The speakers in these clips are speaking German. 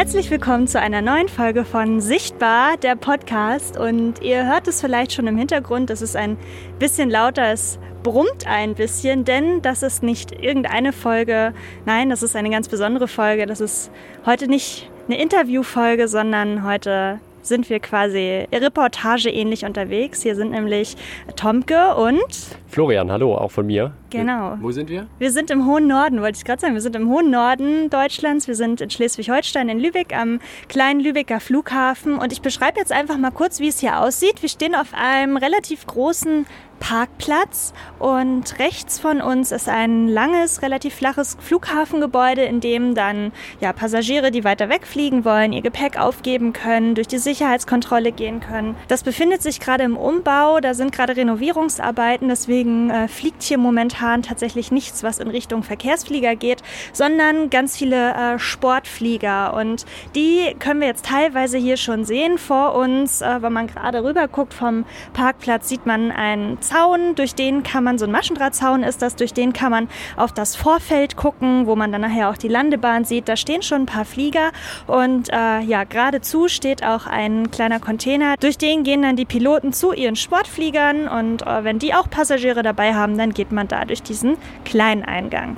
Herzlich willkommen zu einer neuen Folge von Sichtbar, der Podcast. Und ihr hört es vielleicht schon im Hintergrund, es ist ein bisschen lauter, es brummt ein bisschen, denn das ist nicht irgendeine Folge, nein, das ist eine ganz besondere Folge. Das ist heute nicht eine Interviewfolge, sondern heute sind wir quasi Reportage ähnlich unterwegs. Hier sind nämlich Tomke und Florian, hallo, auch von mir. Genau. Wo sind wir? Wir sind im hohen Norden, wollte ich gerade sagen. Wir sind im hohen Norden Deutschlands. Wir sind in Schleswig-Holstein, in Lübeck, am kleinen Lübecker Flughafen. Und ich beschreibe jetzt einfach mal kurz, wie es hier aussieht. Wir stehen auf einem relativ großen Parkplatz und rechts von uns ist ein langes, relativ flaches Flughafengebäude, in dem dann ja, Passagiere, die weiter wegfliegen wollen, ihr Gepäck aufgeben können, durch die Sicherheitskontrolle gehen können. Das befindet sich gerade im Umbau, da sind gerade Renovierungsarbeiten, deswegen äh, fliegt hier momentan tatsächlich nichts, was in Richtung Verkehrsflieger geht, sondern ganz viele äh, Sportflieger und die können wir jetzt teilweise hier schon sehen vor uns. Äh, wenn man gerade rüber guckt vom Parkplatz, sieht man ein Zaun, durch den kann man, so ein Maschendrahtzaun ist das, durch den kann man auf das Vorfeld gucken, wo man dann nachher auch die Landebahn sieht. Da stehen schon ein paar Flieger und äh, ja, geradezu steht auch ein kleiner Container. Durch den gehen dann die Piloten zu ihren Sportfliegern und äh, wenn die auch Passagiere dabei haben, dann geht man da durch diesen kleinen Eingang.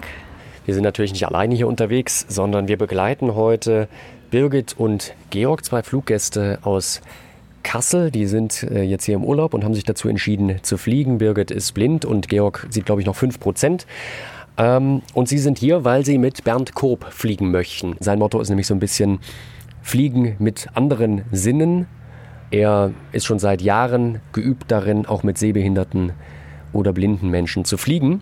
Wir sind natürlich nicht alleine hier unterwegs, sondern wir begleiten heute Birgit und Georg, zwei Fluggäste aus Kassel. Die sind äh, jetzt hier im Urlaub und haben sich dazu entschieden zu fliegen. Birgit ist blind und Georg sieht, glaube ich, noch 5 Prozent. Ähm, und sie sind hier, weil sie mit Bernd Koop fliegen möchten. Sein Motto ist nämlich so ein bisschen Fliegen mit anderen Sinnen. Er ist schon seit Jahren geübt darin, auch mit sehbehinderten oder blinden Menschen zu fliegen.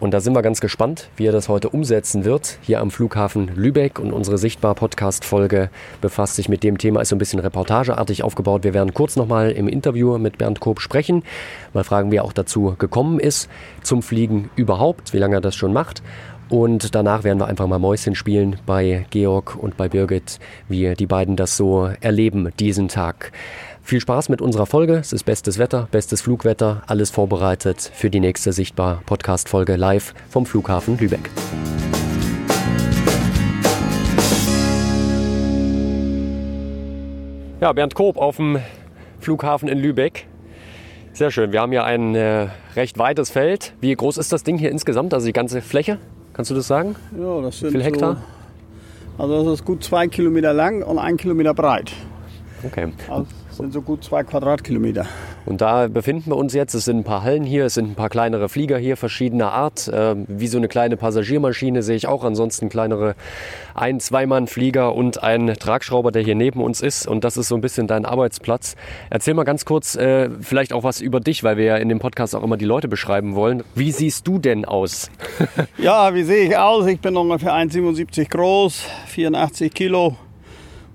Und da sind wir ganz gespannt, wie er das heute umsetzen wird, hier am Flughafen Lübeck. Und unsere Sichtbar-Podcast-Folge befasst sich mit dem Thema, ist so ein bisschen reportageartig aufgebaut. Wir werden kurz nochmal im Interview mit Bernd Koop sprechen, mal fragen, wie er auch dazu gekommen ist, zum Fliegen überhaupt, wie lange er das schon macht. Und danach werden wir einfach mal Mäuschen spielen bei Georg und bei Birgit, wie die beiden das so erleben diesen Tag. Viel Spaß mit unserer Folge. Es ist bestes Wetter, bestes Flugwetter, alles vorbereitet für die nächste Sichtbar Podcast Folge live vom Flughafen Lübeck. Ja, Bernd Koop auf dem Flughafen in Lübeck. Sehr schön. Wir haben hier ein äh, recht weites Feld. Wie groß ist das Ding hier insgesamt, also die ganze Fläche? Kannst du das sagen? Ja, das sind Wie viel Hektar? So, also das ist gut zwei Kilometer lang und ein Kilometer breit. Okay. Also sind so gut zwei Quadratkilometer. Und da befinden wir uns jetzt. Es sind ein paar Hallen hier, es sind ein paar kleinere Flieger hier verschiedener Art. Äh, wie so eine kleine Passagiermaschine sehe ich auch. Ansonsten kleinere Ein-, Zweimann-Flieger und ein Tragschrauber, der hier neben uns ist. Und das ist so ein bisschen dein Arbeitsplatz. Erzähl mal ganz kurz äh, vielleicht auch was über dich, weil wir ja in dem Podcast auch immer die Leute beschreiben wollen. Wie siehst du denn aus? ja, wie sehe ich aus? Ich bin ungefähr 1,77 groß, 84 Kilo.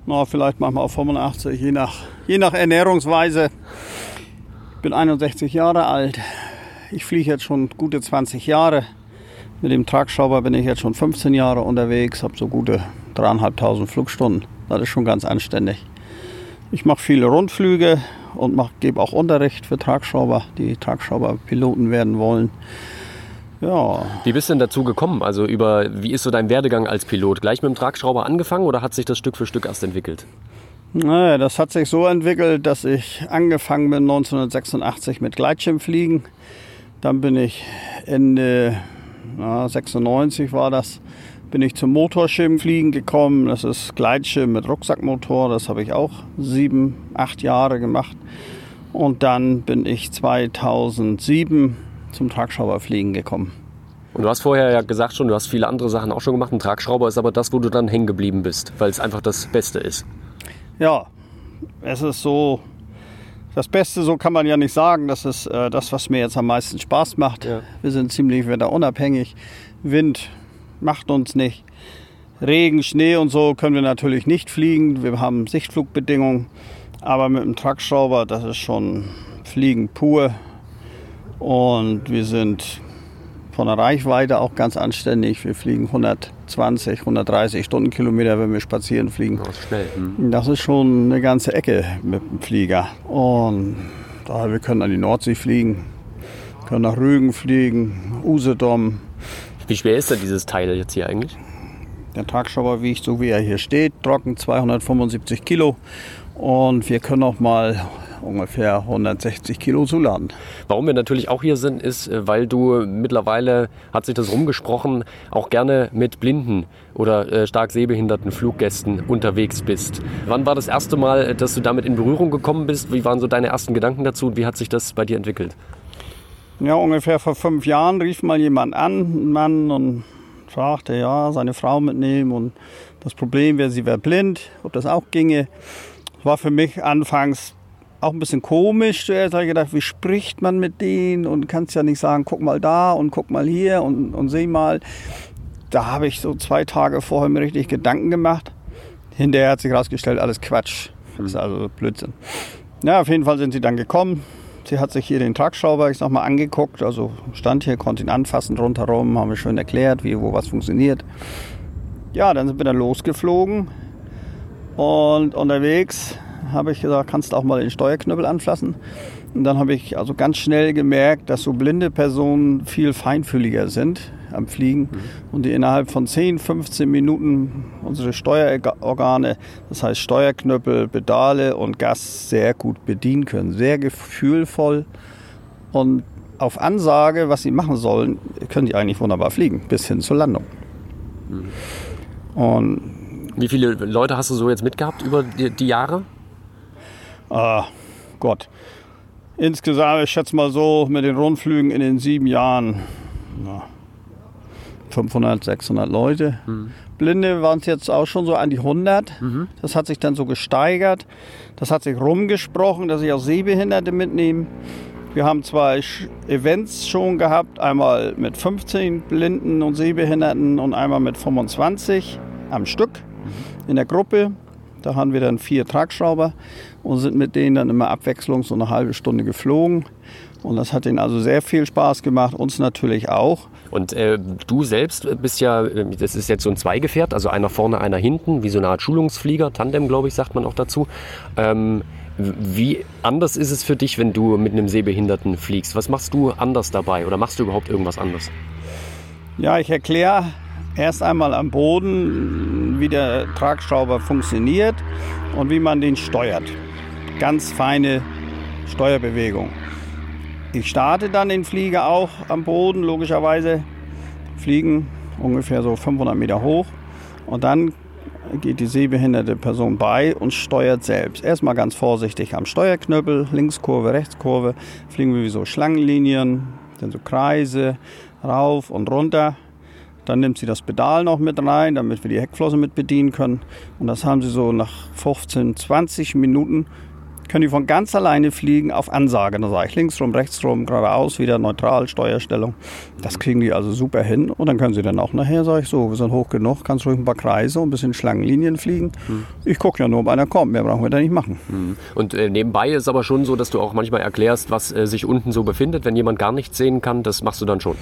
Na, vielleicht manchmal auch 85, je nach, je nach Ernährungsweise. Ich bin 61 Jahre alt. Ich fliege jetzt schon gute 20 Jahre. Mit dem Tragschrauber bin ich jetzt schon 15 Jahre unterwegs, habe so gute dreieinhalbtausend Flugstunden. Das ist schon ganz anständig. Ich mache viele Rundflüge und gebe auch Unterricht für Tragschrauber, die Tragschrauberpiloten werden wollen. Ja. Wie bist du denn dazu gekommen? Also über wie ist so dein Werdegang als Pilot? Gleich mit dem Tragschrauber angefangen oder hat sich das Stück für Stück erst entwickelt? Naja, das hat sich so entwickelt, dass ich angefangen bin 1986 mit Gleitschirmfliegen. Dann bin ich Ende na, 96 war das, bin ich zum Motorschirmfliegen gekommen. Das ist Gleitschirm mit Rucksackmotor. Das habe ich auch sieben, acht Jahre gemacht. Und dann bin ich 2007 zum Tragschrauberfliegen gekommen. Und du hast vorher ja gesagt schon, du hast viele andere Sachen auch schon gemacht. Ein Tragschrauber ist aber das, wo du dann hängen geblieben bist, weil es einfach das Beste ist. Ja, es ist so, das Beste, so kann man ja nicht sagen. Das ist äh, das, was mir jetzt am meisten Spaß macht. Ja. Wir sind ziemlich wetterunabhängig. Wind macht uns nicht. Regen, Schnee und so können wir natürlich nicht fliegen. Wir haben Sichtflugbedingungen. Aber mit dem Tragschrauber, das ist schon Fliegen pur. Und wir sind von der Reichweite auch ganz anständig. Wir fliegen 120, 130 Stundenkilometer, wenn wir spazieren fliegen. Das ist schnell. Hm. Das ist schon eine ganze Ecke mit dem Flieger. Und da, wir können an die Nordsee fliegen, können nach Rügen fliegen, Usedom. Wie schwer ist denn dieses Teil jetzt hier eigentlich? Der Tragschrauber wiegt so wie er hier steht, trocken 275 Kilo. Und wir können auch mal ungefähr 160 Kilo zuladen. Warum wir natürlich auch hier sind, ist, äh, weil du mittlerweile, hat sich das rumgesprochen, auch gerne mit blinden oder äh, stark sehbehinderten Fluggästen unterwegs bist. Wann war das erste Mal, äh, dass du damit in Berührung gekommen bist? Wie waren so deine ersten Gedanken dazu und wie hat sich das bei dir entwickelt? Ja, ungefähr vor fünf Jahren rief mal jemand an, ein Mann, und fragte, ja, seine Frau mitnehmen und das Problem wäre, sie wäre blind, ob das auch ginge. War für mich anfangs auch ein bisschen komisch. Zuerst habe ich gedacht, wie spricht man mit denen und kannst ja nicht sagen, guck mal da und guck mal hier und, und seh mal. Da habe ich so zwei Tage vorher mir richtig Gedanken gemacht. Hinterher hat sich herausgestellt, alles Quatsch. Das ist also Blödsinn. Ja, auf jeden Fall sind sie dann gekommen. Sie hat sich hier den Tragschrauber, ich sag mal, angeguckt. Also stand hier, konnte ihn anfassen rundherum, haben wir schön erklärt, wie, wo was funktioniert. Ja, dann sind wir dann losgeflogen. Und unterwegs habe ich gesagt, kannst du auch mal den Steuerknüppel anfassen. Und dann habe ich also ganz schnell gemerkt, dass so blinde Personen viel feinfühliger sind am Fliegen mhm. und die innerhalb von 10, 15 Minuten unsere Steuerorgane, das heißt Steuerknüppel, Pedale und Gas sehr gut bedienen können. Sehr gefühlvoll und auf Ansage, was sie machen sollen, können die eigentlich wunderbar fliegen, bis hin zur Landung. Mhm. Und Wie viele Leute hast du so jetzt mitgehabt über die, die Jahre? Ah, Gott. Insgesamt, ich schätze mal so, mit den Rundflügen in den sieben Jahren na, 500, 600 Leute. Mhm. Blinde waren es jetzt auch schon so an die 100. Mhm. Das hat sich dann so gesteigert. Das hat sich rumgesprochen, dass ich auch Sehbehinderte mitnehme. Wir haben zwei Events schon gehabt, einmal mit 15 Blinden und Sehbehinderten und einmal mit 25 am Stück mhm. in der Gruppe. Da haben wir dann vier Tragschrauber und sind mit denen dann immer abwechslungs so eine halbe Stunde geflogen. Und das hat ihnen also sehr viel Spaß gemacht, uns natürlich auch. Und äh, du selbst bist ja, äh, das ist jetzt so ein Zweigefährt, also einer vorne, einer hinten, wie so eine Art Schulungsflieger, Tandem, glaube ich, sagt man auch dazu. Ähm, wie anders ist es für dich, wenn du mit einem Sehbehinderten fliegst? Was machst du anders dabei oder machst du überhaupt irgendwas anders? Ja, ich erkläre erst einmal am Boden, wie der Tragschrauber funktioniert und wie man den steuert. Ganz feine Steuerbewegung. Ich starte dann den Flieger auch am Boden, logischerweise. Fliegen ungefähr so 500 Meter hoch und dann geht die sehbehinderte Person bei und steuert selbst. Erstmal ganz vorsichtig am Steuerknüppel, Linkskurve, Rechtskurve, fliegen wir wie so Schlangenlinien, dann so Kreise, rauf und runter. Dann nimmt sie das Pedal noch mit rein, damit wir die Heckflosse mit bedienen können. Und das haben sie so nach 15, 20 Minuten können die von ganz alleine fliegen auf Ansage. Da sage ich links rum, rechts rum, geradeaus, wieder neutral, Steuerstellung. Das kriegen die also super hin. Und dann können sie dann auch nachher, sage ich so, wir sind hoch genug, kannst ruhig ein paar Kreise und ein bisschen Schlangenlinien fliegen. Mhm. Ich gucke ja nur, ob einer kommt, mehr brauchen wir da nicht machen. Mhm. Und äh, nebenbei ist aber schon so, dass du auch manchmal erklärst, was äh, sich unten so befindet, wenn jemand gar nichts sehen kann. Das machst du dann schon.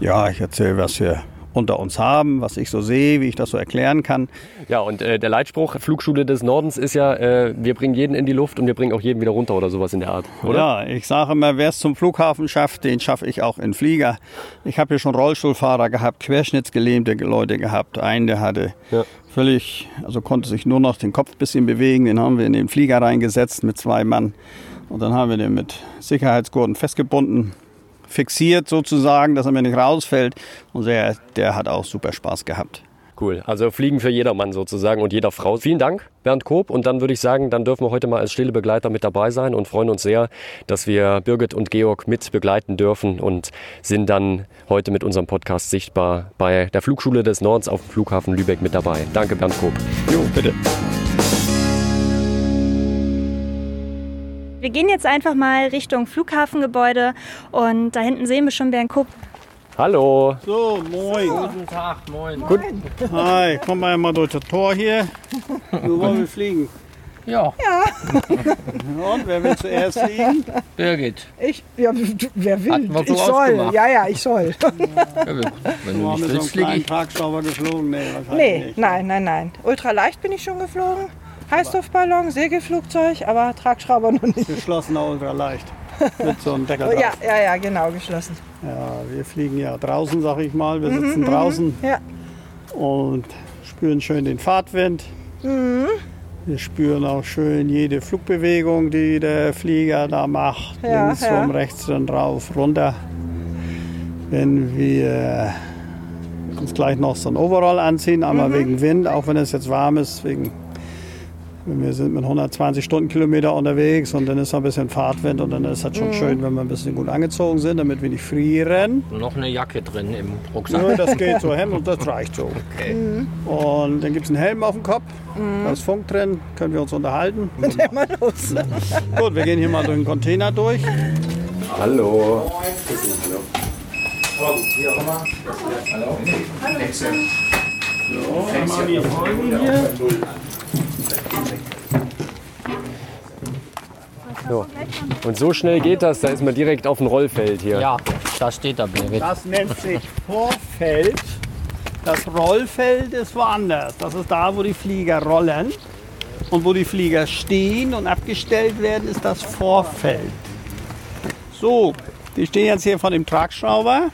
Ja, ich erzähle, was wir unter uns haben, was ich so sehe, wie ich das so erklären kann. Ja, und äh, der Leitspruch Flugschule des Nordens ist ja, äh, wir bringen jeden in die Luft und wir bringen auch jeden wieder runter oder sowas in der Art, oder? Ja, ich sage immer, wer es zum Flughafen schafft, den schaffe ich auch in Flieger. Ich habe hier schon Rollstuhlfahrer gehabt, querschnittsgelähmte Leute gehabt. Einen, der hatte ja. völlig, also konnte sich nur noch den Kopf ein bisschen bewegen. Den haben wir in den Flieger reingesetzt mit zwei Mann. Und dann haben wir den mit Sicherheitsgurten festgebunden fixiert sozusagen, dass er mir nicht rausfällt. Und der, der hat auch super Spaß gehabt. Cool. Also Fliegen für jedermann sozusagen und jeder Frau. Vielen Dank, Bernd Koop. Und dann würde ich sagen, dann dürfen wir heute mal als stille Begleiter mit dabei sein und freuen uns sehr, dass wir Birgit und Georg mit begleiten dürfen und sind dann heute mit unserem Podcast sichtbar bei der Flugschule des Nordens auf dem Flughafen Lübeck mit dabei. Danke, Bernd Koop. Jo, bitte. Wir gehen jetzt einfach mal Richtung Flughafengebäude und da hinten sehen wir schon Bernd Kupp. Hallo. So, moin. So. Guten Tag, moin. Gut. Hi, kommen wir mal durch das Tor hier. Wo wollen wir fliegen? Ja. Ja. Und wer will zuerst fliegen? Birgit. Ich, ja, wer will? So ich soll. Ausgemacht. Ja, ja, ich soll. Ja, wenn du nicht willst, fliege ich. Tragschrauber geflogen? Nee, nee nicht. nein, nein, nein. Ultraleicht bin ich schon geflogen. Heißluftballon, Segelflugzeug, aber Tragschrauber noch nicht. Geschlossener Ultraleicht. Mit so einem Deckel drauf. Ja, ja, ja, genau, geschlossen. Ja, wir fliegen ja draußen, sag ich mal. Wir sitzen mhm, mhm draußen. Ja. Und spüren schön den Fahrtwind. Wir spüren auch schön jede Flugbewegung, die der Flieger da macht. Ja, Links ja. rum, rechts dann drauf, runter. Wenn wir uns gleich noch so ein Overall anziehen, einmal wegen Wind, auch wenn es jetzt warm ist, wegen wir sind mit 120 Stundenkilometer unterwegs und dann ist noch ein bisschen Fahrtwind und dann ist das schon schön, wenn wir ein bisschen gut angezogen sind, damit wir nicht frieren. Noch eine Jacke drin im Rucksack. Nö, das geht so, Hemd und das reicht so. Okay. Und dann gibt es einen Helm auf dem Kopf, da ist Funk drin, können wir uns unterhalten. Immer los. Gut, wir gehen hier mal durch den Container durch. Hallo. So. Und so schnell geht das, da ist man direkt auf dem Rollfeld hier. Ja, da steht da Birgit. Das nennt sich Vorfeld. Das Rollfeld ist woanders. Das ist da, wo die Flieger rollen. Und wo die Flieger stehen und abgestellt werden, ist das Vorfeld. So, die stehen jetzt hier vor dem Tragschrauber.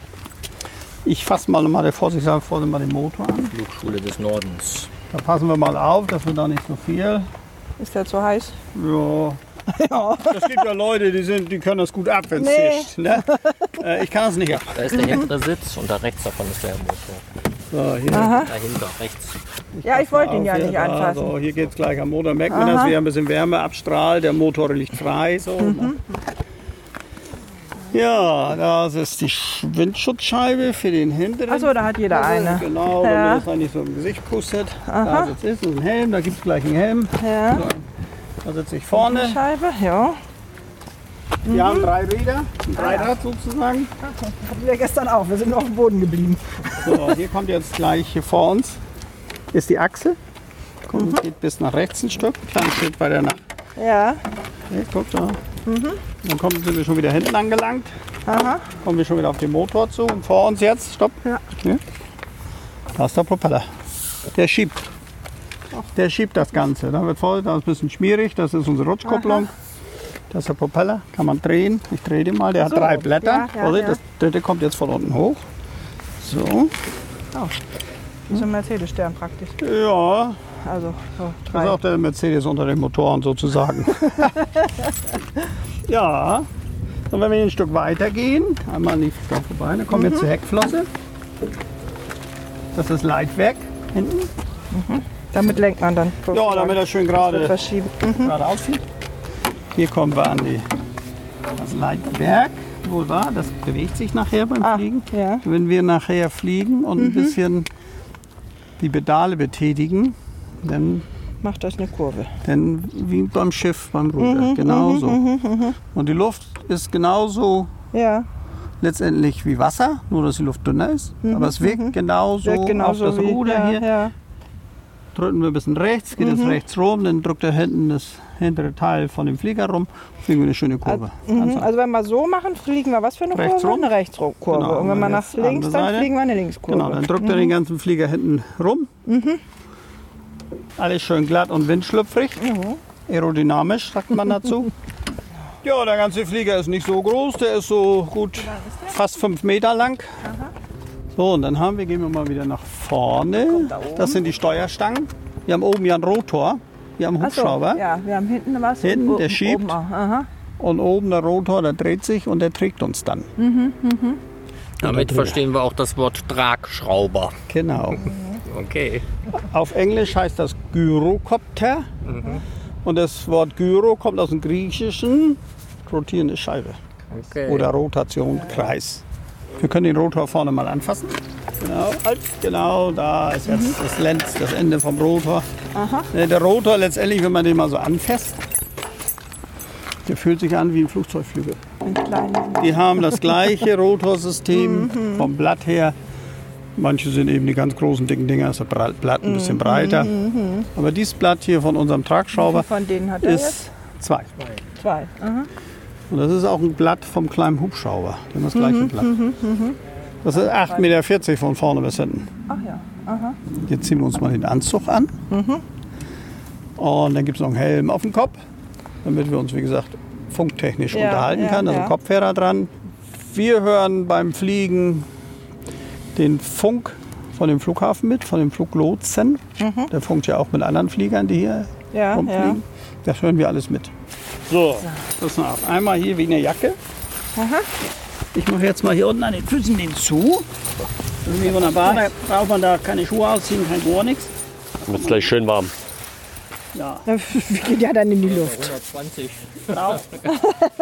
Ich fasse mal mal der vorsichtshalber mal den Motor an. Flugschule des Nordens. Da passen wir mal auf, dass wir da nicht so viel. Ist der zu heiß? Ja. Ja. Es gibt ja Leute, die, sind, die können das gut ab, wenn es Nee. zischt. Ne? Äh, Ich kann das nicht ab. Da ist der hintere Sitz und da rechts davon ist der Motor. So, hier. Dahinter, rechts. Ja, ich wollte ihn ja nicht da, anfassen. So, hier geht es gleich am Motor. Merkt man, dass wieder ein bisschen Wärme abstrahlt. Der Motor liegt frei. So. Mhm. Ja, das ist die Sch- Windschutzscheibe für den hinteren. Achso, da hat jeder eine. Genau, Ja. damit das man nicht so im Gesicht pustet. Da sitzt ist ein Helm, da gibt es gleich einen Helm. Ja. Da sitze ich vorne. Scheibe, ja. Wir haben drei Räder, ein Dreirad sozusagen. Hatten wir gestern auch. Wir sind auf dem Boden geblieben. So, hier kommt jetzt gleich hier vor uns ist die Achse. Kommt, Geht bis nach rechts ein Stück, kleinen Schritt weiter nach Ja. Okay, guck da. Dann kommen, sind wir schon wieder hinten angelangt. Aha. Kommen wir schon wieder auf den Motor zu. Und vor uns jetzt, stopp. Ja. Hier. Da ist der Propeller. Der schiebt. Der schiebt das Ganze. Da wird voll, da ist ein bisschen schmierig. Das ist unsere Rutschkupplung. Das ist der Propeller. Kann man drehen. Ich drehe den mal. Der So. hat drei Blätter. Ja, ja, ja. Das dritte kommt jetzt von unten hoch. So. Das ist ein Mercedes-Stern praktisch. Ja, Also so das ist drei. auch der Mercedes unter den Motoren sozusagen. ja, und wenn wir hier ein Stück weiter gehen, einmal an die da vorbei, dann kommen wir Mhm. zur Heckflosse. Das ist das Leitwerk hinten. Damit lenkt man dann. Ja, damit das schön gerade verschieben. gerade aussieht. Hier kommen wir an die, das Leitwerk. Wohl wahr, das bewegt sich nachher beim Ah, Fliegen. ja. Wenn wir nachher fliegen und ein bisschen die Pedale betätigen, dann Macht das eine Kurve. Denn wie beim Schiff, beim Ruder, genauso. Und die Luft ist genauso Ja. letztendlich wie Wasser, nur dass die Luft dünner ist. Aber es wirkt genauso Wirkt genauso auf das wie Ruder ja, hier. Ja. Drücken wir ein bisschen rechts, geht es rechts rum, dann drückt er hinten das hintere Teil von dem Flieger rum, fliegen wir eine schöne Kurve. Mhm. Also wenn wir so machen, fliegen wir was für eine Rechts Kurve? rum. Eine Rechtskurve. Genau, Und wenn wir nach links, dann fliegen wir eine Linkskurve. Genau, dann drückt er den ganzen Flieger hinten rum. Alles schön glatt und windschlüpfrig. Aerodynamisch sagt man dazu. ja, der ganze Flieger ist nicht so groß, der ist so gut fast fünf Meter lang. So, und dann haben wir, gehen wir mal wieder nach vorne. Das sind die Steuerstangen. Wir haben oben ja einen Rotor, wir haben einen Ach so, Hubschrauber. Ja, wir haben hinten was. Hinten, der schiebt. Oben. Aha. Und oben der Rotor, der dreht sich und der trägt uns dann. Damit verstehen wir auch das Wort Tragschrauber. Genau. Okay. Auf Englisch heißt das Gyrokopter. Und das Wort Gyro kommt aus dem Griechischen rotierende Scheibe okay. oder Rotation, Kreis. Wir können den Rotor vorne mal anfassen. Genau, halt, genau, da ist jetzt das Lenz, das Ende vom Rotor. Ne, Der Rotor letztendlich, wenn man den mal so anfasst, der fühlt sich an wie ein Flugzeugflügel. Ein. Die haben das gleiche Rotorsystem vom Blatt her. Manche sind eben die ganz großen dicken Dinger, ist das Bra- Blatt ein bisschen breiter. Aber dieses Blatt hier von unserem Tragschrauber Von denen hat er jetzt ist zwei. zwei. Aha. Und das ist auch ein Blatt vom kleinen Hubschrauber. Die haben das gleiche Blatt. Das ist 8,40 Meter von vorne bis hinten. Ach ja. Jetzt ziehen wir uns mal den Anzug an. Und dann gibt es noch einen Helm auf dem Kopf, damit wir uns, wie gesagt, funktechnisch Ja, unterhalten ja, können. Also ja. Kopfhörer dran. Wir hören beim Fliegen den Funk von dem Flughafen mit, von dem Fluglotsen. Der funkt ja auch mit anderen Fliegern, die hier Ja, ja. rumfliegen. Das hören wir alles mit. So, pass mal auf. Einmal hier wie eine Jacke. Aha. Ich mache jetzt mal hier unten an den Füßen den zu. Das ist wie wunderbar. Da braucht man da keine Schuhe ausziehen, kein gar nichts. Dann wird es gleich schön warm. Ja, Wie geht ja dann in die Luft? 120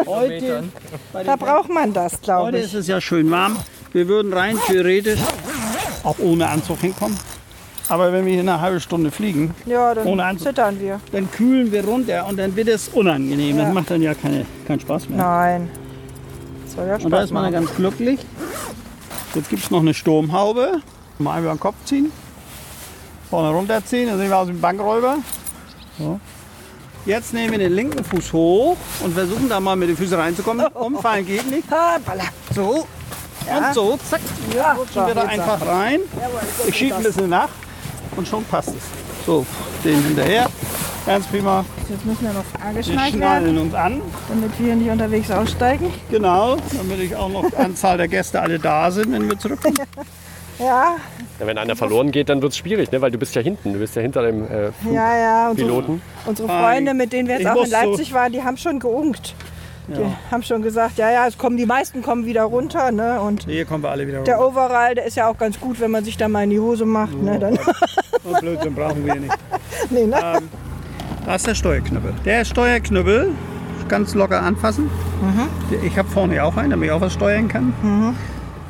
heute, Da braucht man das, glaube Heute ich. ist es ja schön warm. Wir würden rein theoretisch auch ohne Anzug hinkommen. Aber wenn wir hier eine halbe Stunde fliegen, Ja, dann Ohne Anzug. zittern wir. dann kühlen wir runter und dann wird es unangenehm. Ja. Das macht dann ja keine, keinen Spaß mehr. Nein. Das soll ja und da Spaß ist man dann ganz glücklich. Jetzt gibt es noch eine Sturmhaube. Mal über den Kopf ziehen. Vorne runterziehen, dann sehen wir aus wie ein Bankräuber. So. Jetzt nehmen wir den linken Fuß hoch und versuchen da mal mit den Füßen reinzukommen. Umfallen geht nicht. Hoppala. So. Und so, zack. Ja, Rutschen wir da einfach rein. Ich schiebe ein bisschen nach und schon passt es. So, den hinterher. Ganz prima. Jetzt müssen wir noch Wir angeschnallt werden, schnallen uns an. damit wir nicht unterwegs aussteigen. Genau, damit ich auch noch Anzahl der Gäste alle da sind, wenn wir zurückkommen. Ja, Ja, wenn einer verloren geht, dann wird es schwierig, ne? weil du bist ja hinten. Du bist ja hinter dem äh, ja, ja. So, Piloten. unsere Freunde, mit denen wir Ich jetzt auch in muss so- Leipzig waren, die haben schon geunkt. Die haben schon gesagt, ja, ja, es kommen, die meisten kommen wieder runter. Ne? Und Hier kommen wir alle wieder der runter. Overall, der ist ja auch ganz gut, wenn man sich da mal in die Hose macht. Ne? Dann, So Blödsinn brauchen wir nicht. nee, ne? Da ist der Steuerknüppel. Der Steuerknüppel, ganz locker anfassen. Ich habe vorne auch einen, damit ich auch was steuern kann.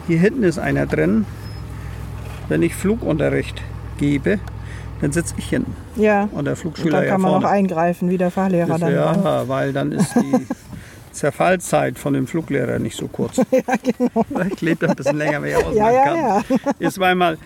Hier hinten ist einer drin. Wenn ich Flugunterricht gebe, dann sitze ich hinten. Ja. Und der Und Flugschüler dann ja kann man vorne. noch eingreifen, wie der Fahrlehrer dann. ja, weil dann ist die Zerfallzeit von dem Fluglehrer nicht so kurz. ja, genau. Ich lebe ein bisschen länger, wenn ich ausmachen Ja, ja, kann. ja. Ist manchmal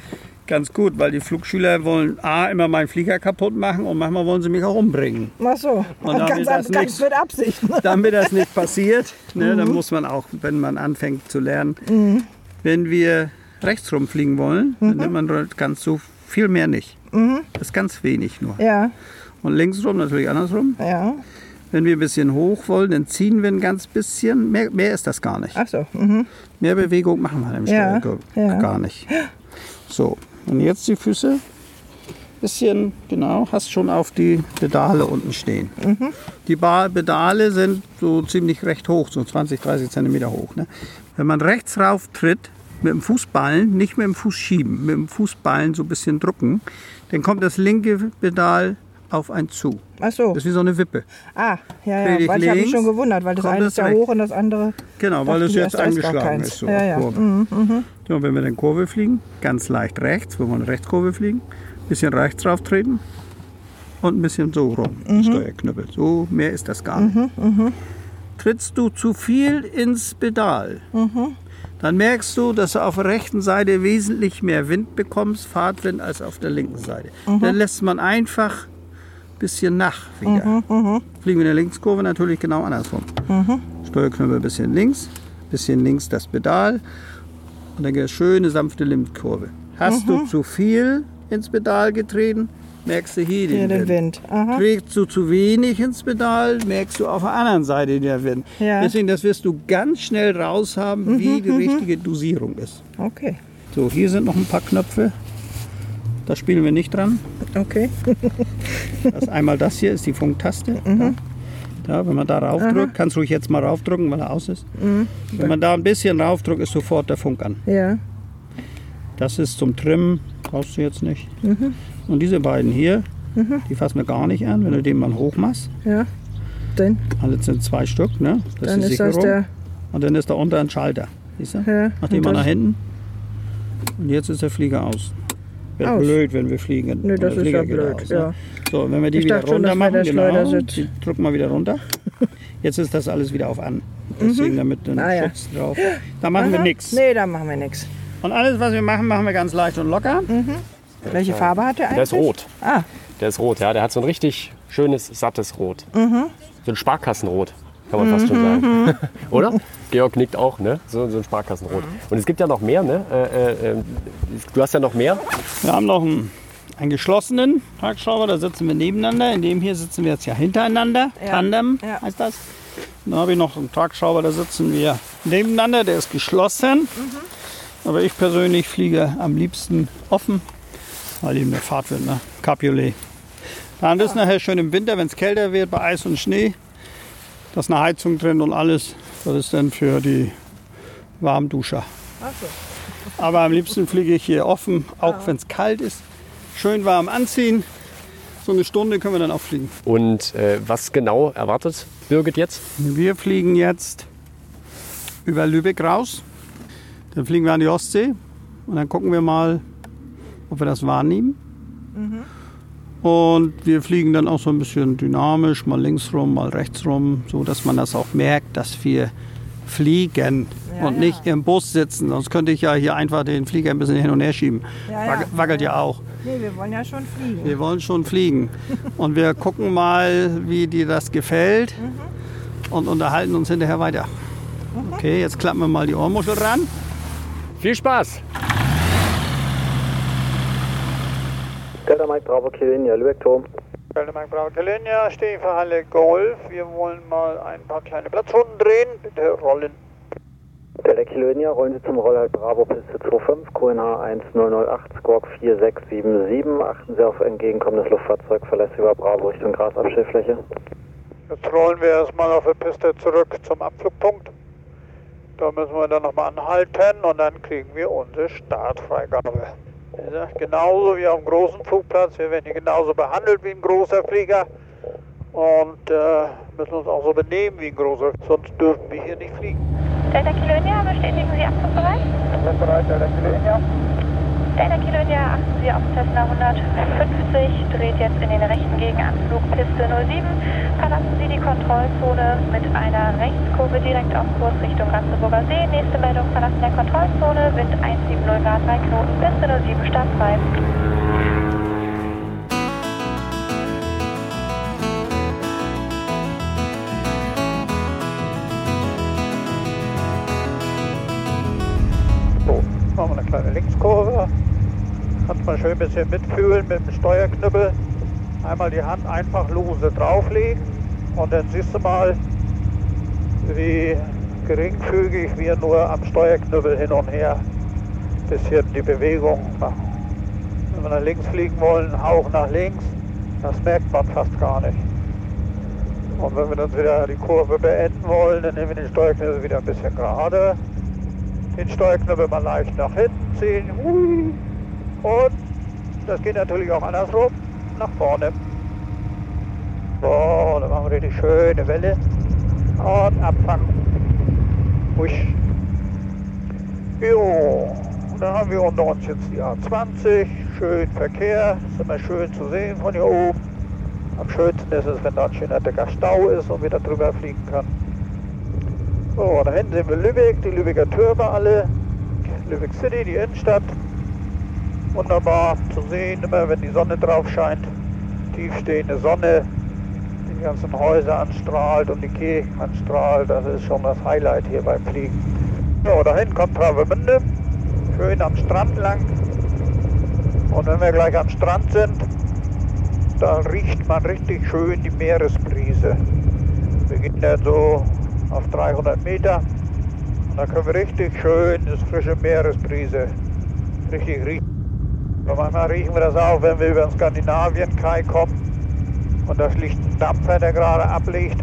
ganz gut, weil die Flugschüler wollen A, immer meinen Flieger kaputt machen und manchmal wollen sie mich auch umbringen. Ach so. Und damit ganz, das ganz nichts- mit Absicht. Damit das nicht passiert, ne, Mhm. dann muss man auch, wenn man anfängt zu lernen, wenn wir rechts rumfliegen wollen, Mhm. dann nimmt man ganz so viel mehr nicht. Das ist ganz wenig nur. Ja, Und links rum natürlich andersrum. ja. Wenn wir ein bisschen hoch wollen, dann ziehen wir ein ganz bisschen. Mehr, mehr ist das gar nicht. Ach so. Mhm. Mehr Bewegung machen wir im Ja, ja. gar nicht. So, und jetzt die Füße. Bisschen, genau, hast schon auf die Pedale unten stehen. Mhm. Die Ba- Pedale sind so ziemlich recht hoch, so 20, 30 Zentimeter hoch. Ne? Wenn man rechts rauf tritt, mit dem Fußballen, nicht mit dem Fuß schieben, mit dem Fußballen so ein bisschen drücken, dann kommt das linke Pedal auf einen zu. Ach so. Das ist wie so eine Wippe. Ah, ja, ja. dich Weil ich habe mich schon gewundert, weil das eine das ist ja hoch und das andere. Genau, weil es die jetzt eingeschlagen ist. So, Ja, ja. Kurve. So, wenn wir dann Kurve fliegen, ganz leicht rechts, wir wollen Rechtskurve fliegen, bisschen rechts drauf treten und ein bisschen so rum, Mhm. Steuerknüppel. So, mehr ist das gar nicht. Trittst du zu viel ins Pedal, Mhm. dann merkst du, dass du auf der rechten Seite wesentlich mehr Wind bekommst, Fahrtwind, als auf der linken Seite. Mhm. Dann lässt man einfach ein bisschen nach wieder. Mhm, Fliegen wir in der Linkskurve natürlich genau andersrum. Steuerknüppel ein bisschen links, bisschen links das Pedal und dann geht es schöne sanfte Limtkurve. Hast Mhm. du zu viel ins Pedal getreten, merkst du hier den, Hier den Wind. Wind. Trägst du zu wenig ins Pedal, merkst du auf der anderen Seite den Wind. Ja. Deswegen, das wirst du ganz schnell raus haben, wie die richtige Dosierung ist. Okay. So, hier sind noch ein paar Knöpfe. Da spielen wir nicht dran. Okay. Das einmal das hier ist die Funktaste. Mhm. Ja. Wenn man da raufdrückt, kannst du ruhig jetzt mal raufdrücken, weil er aus ist. Mhm. Wenn man da ein bisschen raufdrückt, ist sofort der Funk an. Ja. Das ist zum Trimmen, brauchst du jetzt nicht. Mhm. Und diese beiden hier, die fassen wir gar nicht an, wenn du den mal hoch machst. Ja. Dann, Also sind zwei Stück, ne? Das dann ist die Sicherung. der. Und dann ist da unter ein Schalter. Siehst du? Ja, Mach den mal nach hinten. Und jetzt ist der Flieger aus. Wäre Aus. blöd, wenn wir fliegen. Nee, das ist Flieger ja blöd, aus, ja. Ne? So, wenn wir die Ich wieder dachte schon, runter das wäre machen, der genau, Schleudersitz. die drücken wir wieder runter. Jetzt ist das alles wieder auf an. Deswegen damit ein Ah, ja. Schutz drauf. Da machen wir Aha. nichts. Nee, da machen wir nichts. Und alles, was wir machen, machen wir ganz leicht und locker. Welche Farbe hat der Der ist eigentlich? rot. Ah, Der ist rot, ja. Der hat so ein richtig schönes, sattes Rot. Mhm. So ein Sparkassenrot, kann man fast schon sagen. Oder? Georg nickt auch, ne? So, so ein Sparkassenrot. Und es gibt ja noch mehr, ne? Äh, äh, äh, du hast ja noch mehr. Wir haben noch einen, einen geschlossenen Tagschrauber, da sitzen wir nebeneinander. In dem hier sitzen wir jetzt ja hintereinander. Ja. Tandem Ja. heißt das. Dann habe ich noch einen Tagschrauber, da sitzen wir nebeneinander, der ist geschlossen. Aber ich persönlich fliege am liebsten offen, weil eben der Fahrtwind, ne? Cabriolet. Dann ist nachher schön im Winter, wenn es kälter wird, bei Eis und Schnee. Da ist eine Heizung drin und alles. Das ist dann für die Warmduscher. Aber am liebsten fliege ich hier offen, auch wenn es kalt ist. Schön warm anziehen. So eine Stunde können wir dann auch fliegen. Und äh, was genau erwartet Birgit jetzt? Wir fliegen jetzt über Lübeck raus. Dann fliegen wir an die Ostsee und dann gucken wir mal, ob wir das wahrnehmen. Und wir fliegen dann auch so ein bisschen dynamisch, mal links rum, mal rechts rum, so dass man das auch merkt, dass wir fliegen Ja, und ja. nicht im Bus sitzen. Sonst könnte ich ja hier einfach den Flieger ein bisschen hin und her schieben. Ja, Wackelt ja auch. Nee, wir wollen ja schon fliegen. Wir wollen schon fliegen. Und wir gucken mal, wie dir das gefällt und unterhalten uns hinterher weiter. Okay, jetzt klappen wir mal die Ohrmuschel ran. Viel Spaß! Mike Bravo Kilinia, Lübeck-Turm. Mike Bravo Kalinia, Stehverhalle Golf. Wir wollen mal ein paar kleine Platzrunden drehen. Bitte rollen. Delta Kilinia, rollen Sie zum Rollhalt Bravo Piste 25, QNH 1008, Squawk 4677. Achten Sie auf entgegenkommendes Luftfahrzeug, verlässt über Bravo Richtung Grasabstellfläche. Jetzt rollen wir erstmal auf der Piste zurück zum Abflugpunkt. Da müssen wir dann nochmal anhalten und dann kriegen wir unsere Startfreigabe. Wie gesagt, genauso wie auf dem großen Flugplatz. Wir werden hier genauso behandelt wie ein großer Flieger und äh, müssen uns auch so benehmen wie ein großer. Sonst dürfen wir hier nicht fliegen. Delta Kilonia, bestätigen Sie abflugbereit? Bereit, Delta Kilinia. Deiner Kilometer achten Sie auf Cessna 150, dreht jetzt in den rechten Gegenanflug Piste 07, verlassen Sie die Kontrollzone mit einer Rechtskurve direkt auf Kurs Richtung Ratzeburger See. Nächste Meldung verlassen der Kontrollzone, Wind 170 Grad 3 Knoten, Piste 07 Start 2. kleine Linkskurve. Kannst mal schön ein bisschen mitfühlen mit dem Steuerknüppel. Einmal die Hand einfach lose drauflegen und dann siehst du mal, wie geringfügig wir nur am Steuerknüppel hin und her ein bisschen die Bewegung machen. Wenn wir nach links fliegen wollen, Hauch nach links, das merkt man fast gar nicht. Und wenn wir dann wieder die Kurve beenden wollen, dann nehmen wir den Steuerknüppel wieder ein bisschen gerade den Steuerknüppel mal leicht nach hinten ziehen. Und das geht natürlich auch andersrum, nach vorne. So, dann machen wir richtig schöne Welle. Und abfangen. Husch. Jo, und dann haben wir unter uns jetzt die A20. Schön Verkehr, ist immer schön zu sehen von hier oben. Am schönsten ist es, wenn da ein schöner dicker Stau ist und wir da drüber fliegen können. So, da hinten sehen wir Lübeck, die Lübecker Türme alle. Lübeck City, die Innenstadt. Wunderbar zu sehen, immer wenn die Sonne drauf scheint. Tiefstehende Sonne, die ganzen Häuser anstrahlt und die Kirchen anstrahlt. Das ist schon das Highlight hier beim Fliegen. So, da hinten kommt Travemünde. Schön am Strand lang. Und wenn wir gleich am Strand sind, da riecht man richtig schön die Meeresbrise. Wir gehen dann so auf 300 Meter. Und da können wir richtig schön das frische Meeresbrise richtig riechen. Aber manchmal riechen wir das auch, wenn wir über den Skandinavien-Kai kommen. Und da liegt ein Dampfer, der gerade ablegt.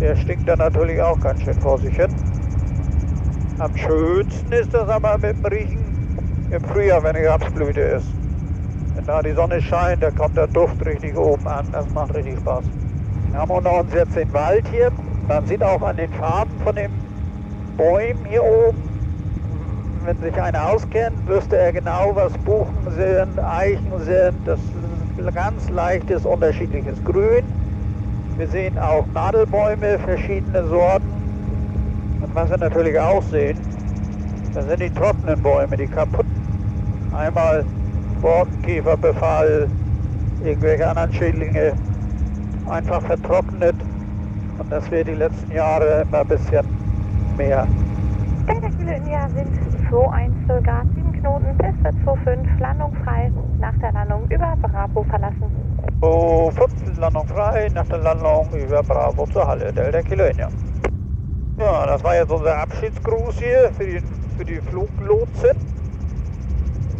Der stinkt dann natürlich auch ganz schön vor sich hin. Am schönsten ist das aber mit dem Riechen im Frühjahr, wenn die Rapsblüte ist. Wenn da die Sonne scheint, da kommt der Duft richtig oben an. Das macht richtig Spaß. Wir haben unter uns jetzt den Wald hier. Man sieht auch an den Farben von den Bäumen hier oben, wenn sich einer auskennt, wüsste er genau, was Buchen sind, Eichen sind. Das ist ein ganz leichtes, unterschiedliches Grün. Wir sehen auch Nadelbäume, verschiedene Sorten. Und was wir natürlich auch sehen, das sind die trockenen Bäume, die kaputten. Einmal Borkenkäferbefall, irgendwelche anderen Schädlinge, einfach vertrocknet. Und das wird die letzten Jahre immer ein bisschen mehr. Delta Kilonia, Wind 21 Grad, 7 Knoten, Piste 25, Landung frei. Nach der Landung über Bravo verlassen. Oh, fünfte Landung frei, nach der Landung über Bravo zur Halle Delta Kilonia. Ja, das war jetzt unser Abschiedsgruß hier für die für die Fluglotsin.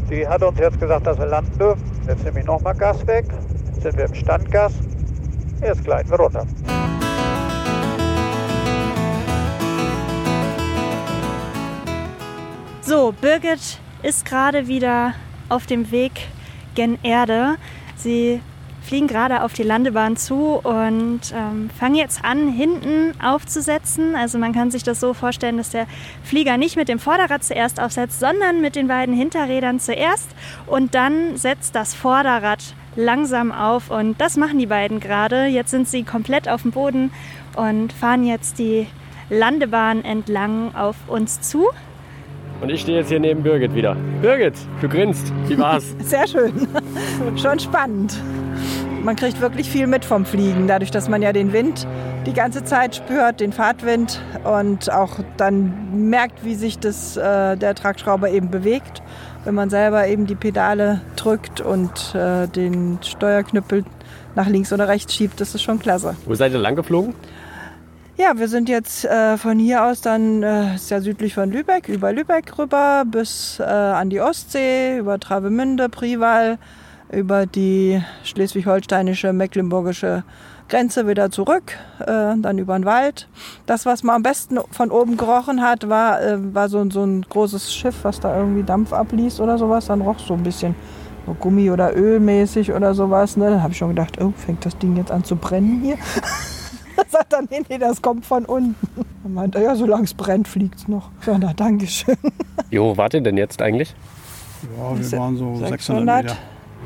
Die hat uns jetzt gesagt, dass wir landen dürfen. Jetzt nehme ich nochmal Gas weg. Jetzt sind wir im Standgas. Jetzt gleiten wir runter. So, Birgit ist gerade wieder auf dem Weg gen Erde. Sie fliegen gerade auf die Landebahn zu und ähm, fangen jetzt an, hinten aufzusetzen. Also man kann sich das so vorstellen, dass der Flieger nicht mit dem Vorderrad zuerst aufsetzt, sondern mit den beiden Hinterrädern zuerst und dann setzt das Vorderrad langsam auf und das machen die beiden gerade. Jetzt sind sie komplett auf dem Boden und fahren jetzt die Landebahn entlang auf uns zu. Und ich stehe jetzt hier neben Birgit wieder. Birgit, du grinst. Wie war's? Sehr schön. Schon spannend. Man kriegt wirklich viel mit vom Fliegen, dadurch, dass man ja den Wind die ganze Zeit spürt, den Fahrtwind und auch dann merkt, wie sich das, äh, der Tragschrauber eben bewegt, wenn man selber eben die Pedale drückt und äh, den Steuerknüppel nach links oder rechts schiebt. Das ist schon klasse. Wo seid ihr lang geflogen? Ja, wir sind jetzt äh, von hier aus dann äh, sehr südlich von Lübeck, über Lübeck rüber bis äh, an die Ostsee, über Travemünde, Prival, über die schleswig-holsteinische, mecklenburgische Grenze wieder zurück, äh, dann über den Wald. Das, was man am besten von oben gerochen hat, war, äh, war so, so ein großes Schiff, was da irgendwie Dampf abließ oder sowas. Dann roch so ein bisschen so Gummi- oder Ölmäßig oder sowas. Ne? Dann habe ich schon gedacht, oh, fängt das Ding jetzt an zu brennen hier? sagt er, nee, nee, das kommt von unten. Dann meint er, ja, solange es brennt, fliegt es noch. Ja, na, danke schön. Wie hoch wart ihr denn jetzt eigentlich? Ja, wir waren so 600 600. Meter.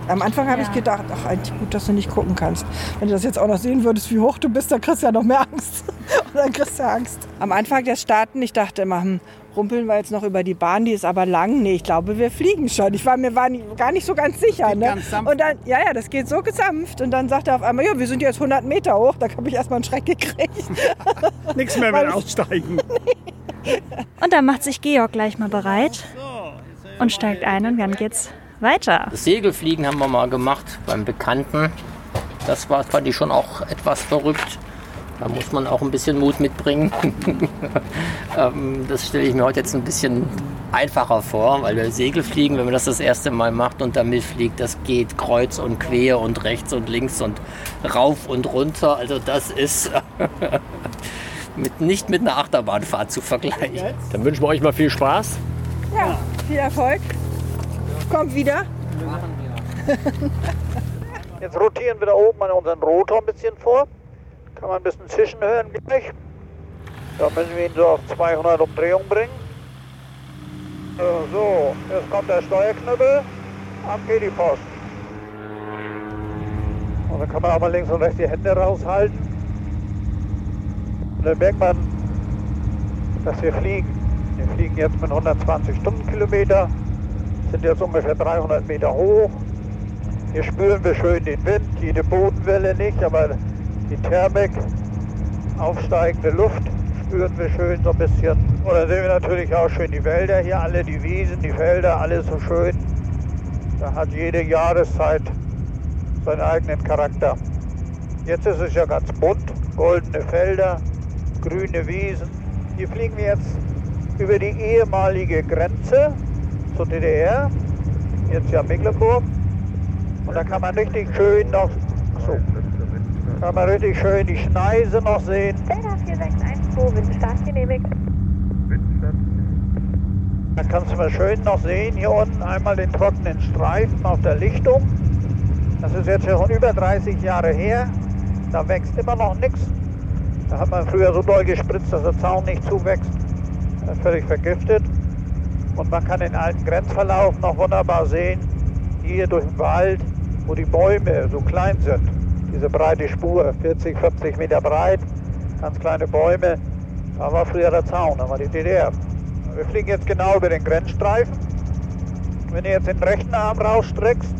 Am Anfang habe ich gedacht, ach, eigentlich gut, dass du nicht gucken kannst. Wenn du das jetzt auch noch sehen würdest, wie hoch du bist, dann kriegst du ja noch mehr Angst. Und dann kriegst du Angst. Am Anfang des Starten, ich dachte immer, hm, rumpeln wir jetzt noch über die Bahn, die ist aber lang. Nee, ich glaube, wir fliegen schon. Ich war mir war nicht, gar nicht so ganz sicher. Geht Ne? ganz sanft. Und dann, ja, ja, das geht so gesanft. Und dann sagt er auf einmal, ja, wir sind jetzt 100 Meter hoch. Da habe ich erstmal einen Schreck gekriegt. Nichts mehr Weil mit aussteigen. Und dann macht sich Georg gleich mal bereit und steigt ein und dann geht's weiter. Das Segelfliegen haben wir mal gemacht beim Bekannten. Das war, fand ich schon auch etwas verrückt. Da muss man auch ein bisschen Mut mitbringen. Ähm, das stelle ich mir heute jetzt ein bisschen einfacher vor, weil wir Segelfliegen, wenn man das das erste Mal macht und damit fliegt, das geht kreuz und quer und rechts und links und rauf und runter. Also das ist mit, nicht mit einer Achterbahnfahrt zu vergleichen. Dann wünschen wir euch mal viel Spaß. Ja, viel Erfolg. Kommt wieder. Jetzt rotieren wir da oben an unseren Rotor ein bisschen vor. Kann man ein bisschen zischen hören gleich. Da müssen wir ihn so auf 200 Umdrehungen bringen. So, jetzt kommt der Steuerknüppel. Ab geht die Post. Und dann kann man auch mal links und rechts die Hände raushalten. Und dann merkt man, dass wir fliegen. Wir fliegen jetzt mit 120 Stundenkilometer, sind jetzt ungefähr 300 Meter hoch. Hier spüren wir schön den Wind, jede Bodenwelle nicht, aber die Thermik, aufsteigende Luft spüren wir schön so ein bisschen. Und dann sehen wir natürlich auch schön die Wälder hier, alle die Wiesen, die Felder, alles so schön. Da hat jede Jahreszeit seinen eigenen Charakter. Jetzt ist es ja ganz bunt, goldene Felder, grüne Wiesen. Hier fliegen wir jetzt über die ehemalige Grenze zur DDR, jetzt ja Mecklenburg. Und da kann man richtig schön noch, so, kann man richtig schön die Schneise noch sehen. Delta 4612, Windstart genehmigt. Da kannst du mal schön noch sehen, hier unten einmal den trockenen Streifen auf der Lichtung. Das ist jetzt schon über 30 Jahre her. Da wächst immer noch nichts. Da hat man früher so doll gespritzt, dass der Zaun nicht zuwächst. Das ist völlig vergiftet. Und man kann den alten Grenzverlauf noch wunderbar sehen. Hier durch den Wald, wo die Bäume so klein sind. Diese breite Spur, 40, 50 Meter breit, ganz kleine Bäume. Da war früher der Zaun, da war die DDR. Wir fliegen jetzt genau über den Grenzstreifen. Wenn du jetzt den rechten Arm rausstreckst,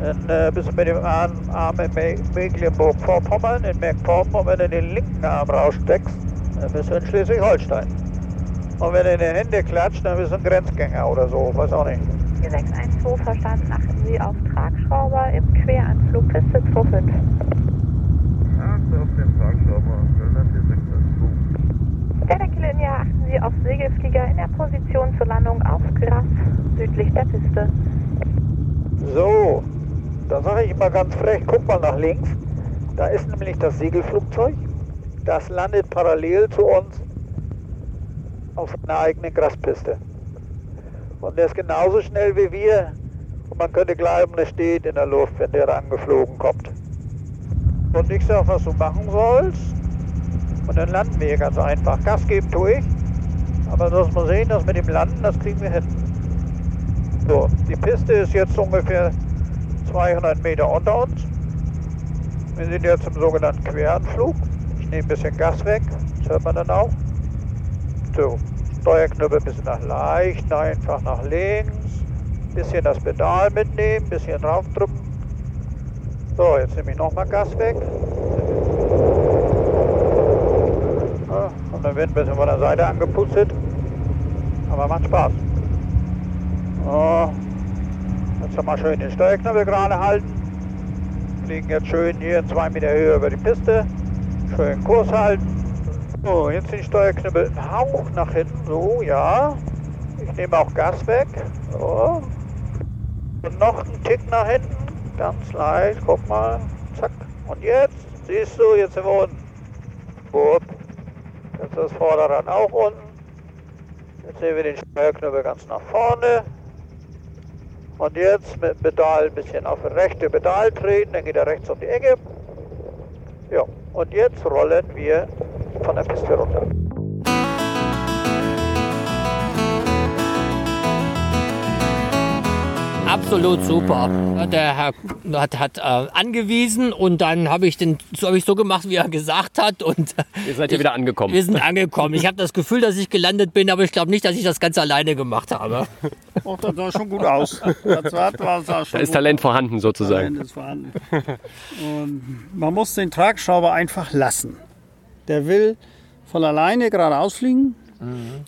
dann äh, bist du mit dem Arm, in Me Mecklenburg-Vorpommern, in. Und wenn du den linken Arm raussteckst, dann bist du in Schleswig-Holstein. Und wenn du die Hände klatscht, dann bist du ein Grenzgänger oder so, weiß auch nicht. 4612, verstanden, achten Sie auf Tragschrauber im Queranflug Piste 25. Achte auf den Tragschrauber, Delta 4612. Delta Kilo India, achten Sie auf Segelflieger in der Position zur Landung auf Gras südlich der Piste. So, da sage ich immer ganz frech, guck mal nach links. Da ist nämlich das Segelflugzeug. Das landet parallel zu uns auf einer eigenen Graspiste. Und der ist genauso schnell wie wir. Und man könnte glauben, er steht in der Luft, wenn der da angeflogen kommt. Und ich sag, was du machen sollst. Und dann landen wir hier ganz einfach. Gas geben tue ich. Aber das muss man sehen, das mit dem Landen, das kriegen wir hin. So, die Piste ist jetzt ungefähr 200 Meter unter uns. Wir sind jetzt im sogenannten Queranflug. Ich nehme ein bisschen Gas weg, das hört man dann auch. So, Steuerknüppel ein bisschen nach leicht, einfach nach links. Bisschen das Pedal mitnehmen, bisschen draufdrücken. So, jetzt nehme ich nochmal Gas weg. Und dann wird ein bisschen von der Seite angepustet. Aber macht Spaß. So, jetzt haben wir schön den Steuerknüppel gerade halten. Fliegen jetzt schön hier in zwei Meter Höhe über die Piste. Schön Kurs halten. So, jetzt den Steuerknüppel einen Hauch nach hinten. So, ja. Ich nehme auch Gas weg. So. Und noch einen Tick nach hinten. Ganz leicht. Guck mal. Zack. Und jetzt, siehst du, jetzt sind wir unten. Gut. Jetzt ist das Vorderrad auch unten. Jetzt sehen wir den Steuerknüppel ganz nach vorne. Und jetzt mit dem Pedal ein bisschen auf rechte Pedal treten, dann geht er rechts um die Ecke. Ja, und jetzt rollen wir von der Piste runter. Absolut super. Der Herr hat, hat äh, angewiesen und dann habe ich, den, so, hab ich so gemacht, wie er gesagt hat. Und Ihr seid hier wieder angekommen. wir sind angekommen. Ich habe das Gefühl, dass ich gelandet bin, aber ich glaube nicht, dass ich das ganz alleine gemacht habe. Och, das sah schon gut aus. Das war, sah schon Da ist gut Talent vorhanden sozusagen. Talent ist vorhanden. Und man muss den Tragschrauber einfach lassen. Der will von alleine geradeaus fliegen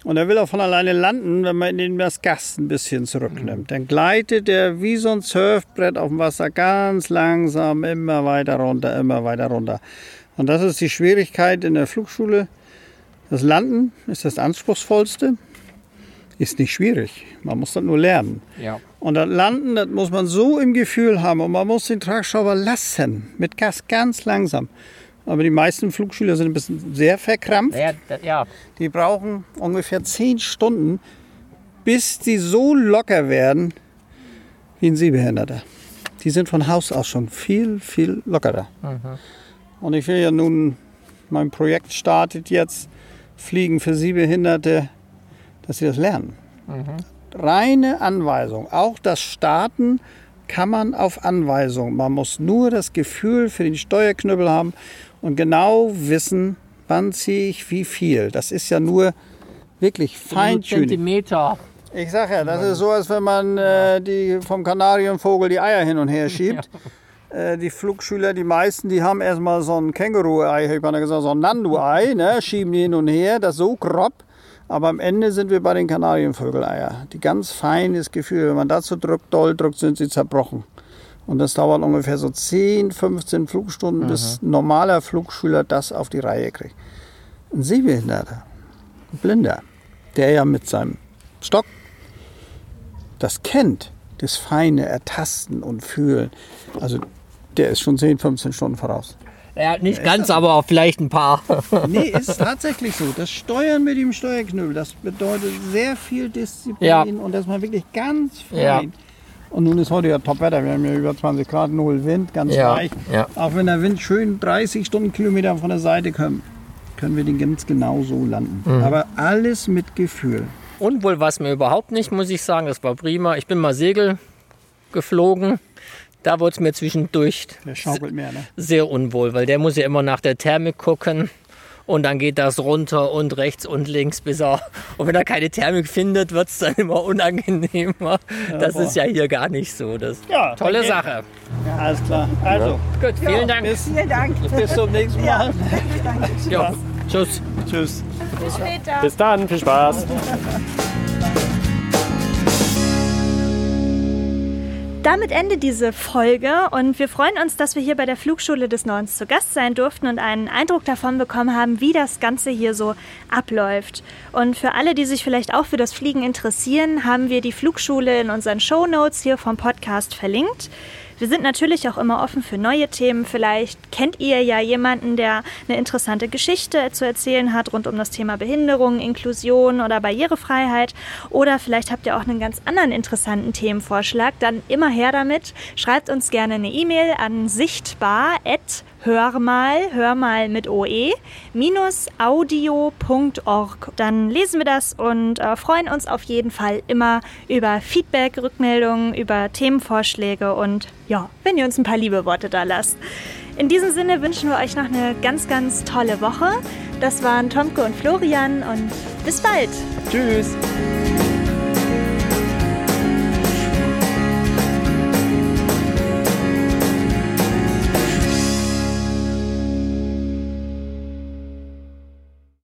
und er will auch von alleine landen, wenn man ihm das Gas ein bisschen zurücknimmt. Dann gleitet er wie so ein Surfbrett auf dem Wasser ganz langsam immer weiter runter, immer weiter runter. Und das ist die Schwierigkeit in der Flugschule. Das Landen ist das anspruchsvollste. Ist nicht schwierig. Man muss das nur lernen. Ja. Und das Landen, das muss man so im Gefühl haben und man muss den Tragschrauber lassen, mit Gas ganz langsam. Aber die meisten Flugschüler sind ein bisschen sehr verkrampft. Ja, ja. Die brauchen ungefähr zehn Stunden, bis die so locker werden wie ein Sehbehinderter. Die sind von Haus aus schon viel, viel lockerer. Und ich will ja nun, mein Projekt startet jetzt, Fliegen für Sehbehinderte, dass sie das lernen. Reine Anweisung. Auch das Starten kann man auf Anweisung. Man muss nur das Gefühl für den Steuerknüppel haben und genau wissen, wann ziehe ich wie viel. Das ist ja nur wirklich Feintuning. Zentimeter. Ich sag ja, das ist so, als wenn man äh, die vom Kanarienvogel die Eier hin und her schiebt. Äh, die Flugschüler, die meisten, die haben erstmal so ein Känguru-Ei, ich habe gesagt, so ein Nandu-Ei, ne? schieben die hin und her, das so grob. Aber am Ende sind wir bei den Kanarienvögeleier. Die ganz feines Gefühl, wenn man dazu drückt, doll drückt, sind sie zerbrochen. Und das dauert ungefähr so 10, 15 Flugstunden, bis ein normaler Flugschüler das auf die Reihe kriegt. Ein Sehbehinderter, ein Blinder, der ja mit seinem Stock das kennt, das feine Ertasten und Fühlen. Also der ist schon 10, 15 Stunden voraus. Ja, nicht ganz, aber auch vielleicht ein paar. Nee, ist tatsächlich so. Das Steuern mit dem Steuerknüppel, das bedeutet sehr viel Disziplin Ja. und dass man wirklich ganz fein. Ja. Und nun ist heute ja Topwetter. Wir haben ja über 20 Grad, null Wind, ganz Ja, leicht. ja. Auch wenn der Wind schön 30 Stundenkilometer von der Seite kommt, können wir den ganz genau so landen. Mhm. Aber alles mit Gefühl. Und wohl was mir überhaupt nicht, muss ich sagen. Das war prima. Ich bin mal Segel geflogen. Da wurde es mir zwischendurch ne? sehr unwohl, weil der muss ja immer nach der Thermik gucken. Und dann geht das runter und rechts und links, bis er. Und wenn er keine Thermik findet, wird es dann immer unangenehmer. das boah. ist ja hier gar nicht so. Das Ja, tolle okay. Sache. Ja, alles klar. Also, Gut, vielen Dank. bis, Vielen Dank. bis zum nächsten Mal. Ja. Tschüss. Tschüss. Bis später. Bis dann, viel Spaß. Damit endet diese Folge und wir freuen uns, dass wir hier bei der Flugschule des Nordens zu Gast sein durften und einen Eindruck davon bekommen haben, wie das Ganze hier so abläuft. Und für alle, die sich vielleicht auch für das Fliegen interessieren, haben wir die Flugschule in unseren Show Notes hier vom Podcast verlinkt. Wir sind natürlich auch immer offen für neue Themen. Vielleicht kennt ihr ja jemanden, der eine interessante Geschichte zu erzählen hat rund um das Thema Behinderung, Inklusion oder Barrierefreiheit. Oder vielleicht habt ihr auch einen ganz anderen interessanten Themenvorschlag. Dann immer her damit. Schreibt uns gerne eine E-Mail an sichtbar@ hör mal, hör mal mit OE, minus audio.org. Dann lesen wir das und äh, freuen uns auf jeden Fall immer über Feedback, Rückmeldungen, über Themenvorschläge und ja, wenn ihr uns ein paar liebe Worte da lasst. In diesem Sinne wünschen wir euch noch eine ganz, ganz tolle Woche. Das waren Tomke und Florian und bis bald. Tschüss.